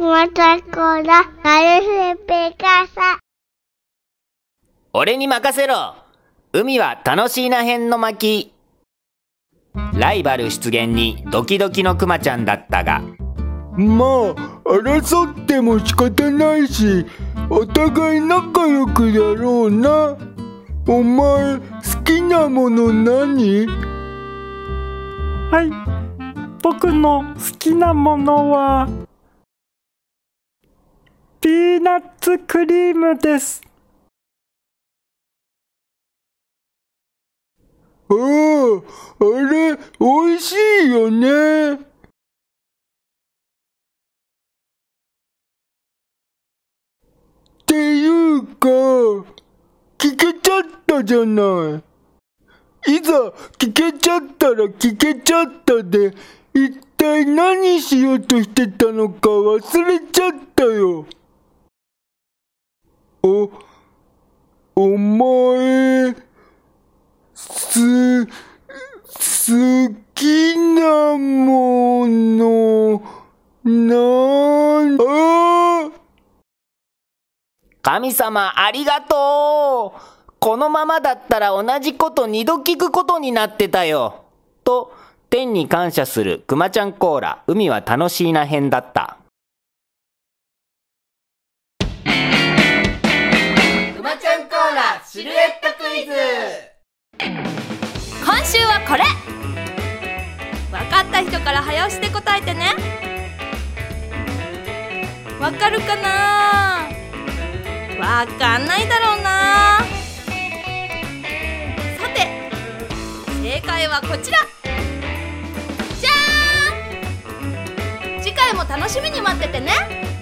まちゃんコーラ、なるふぺかさ。俺に任せろ。海は楽しいな編の巻。ライバル出現にドキドキのクマちゃんだったが。まあ争っても仕方ないしお互い仲良くやろうな。お前好きなもの何？はい。僕の好きなものはピーナッツクリームですああ、あれ、美味しいよね。っていうか、聞けちゃったじゃない。いざ聞けちゃったら聞けちゃったで、一体何しようとしてたのか忘れちゃったよ。お、お前、す、好きなもの、なんあ神様ありがとう。このままだったら同じこと二度聞くことになってたよ。と、天に感謝するくまちゃんコーラ、海は楽しいな編だった。シルエットクイズ。今週はこれ。分かった人から早押しで答えてね。わかるかな？わかんないだろうな。さて正解はこちら。じゃーん！次回も楽しみに待っててね。